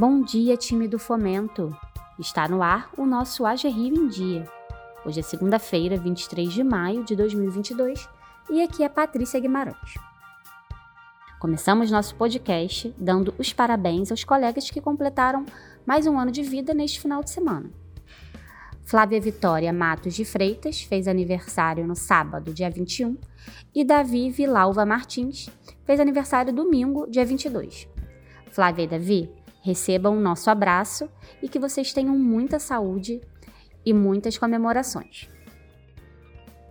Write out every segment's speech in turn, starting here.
Bom dia, time do Fomento! Está no ar o nosso AG Rio em Dia. Hoje é segunda-feira, 23 de maio de 2022 e aqui é Patrícia Guimarães. Começamos nosso podcast dando os parabéns aos colegas que completaram mais um ano de vida neste final de semana. Flávia Vitória Matos de Freitas fez aniversário no sábado, dia 21, e Davi Vilalva Martins fez aniversário domingo, dia 22. Flávia e Davi, recebam o nosso abraço e que vocês tenham muita saúde e muitas comemorações.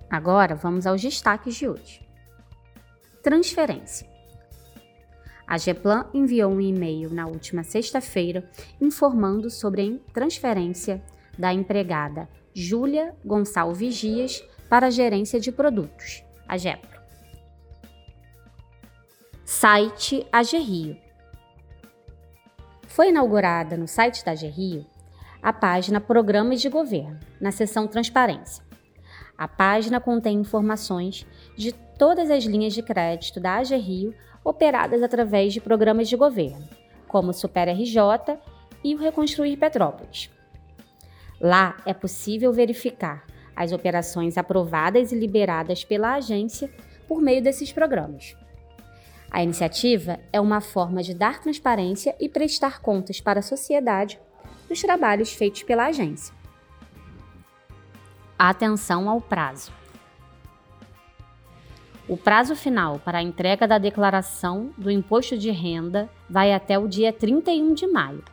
Agora vamos aos destaques de hoje. Transferência. A Geplan enviou um e-mail na última sexta-feira informando sobre a transferência da empregada Júlia Gonçalves Dias para a gerência de produtos, a GEPRO. Site AGRIO. Foi inaugurada no site da AGRIO a página Programas de Governo, na seção Transparência. A página contém informações de todas as linhas de crédito da AGRIO operadas através de programas de governo, como o Super RJ e o Reconstruir Petrópolis. Lá é possível verificar as operações aprovadas e liberadas pela agência por meio desses programas. A iniciativa é uma forma de dar transparência e prestar contas para a sociedade dos trabalhos feitos pela agência. Atenção ao prazo. O prazo final para a entrega da declaração do imposto de renda vai até o dia 31 de maio.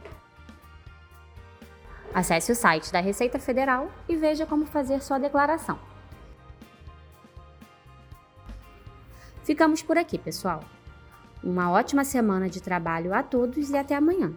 Acesse o site da Receita Federal e veja como fazer sua declaração. Ficamos por aqui, pessoal. Uma ótima semana de trabalho a todos e até amanhã.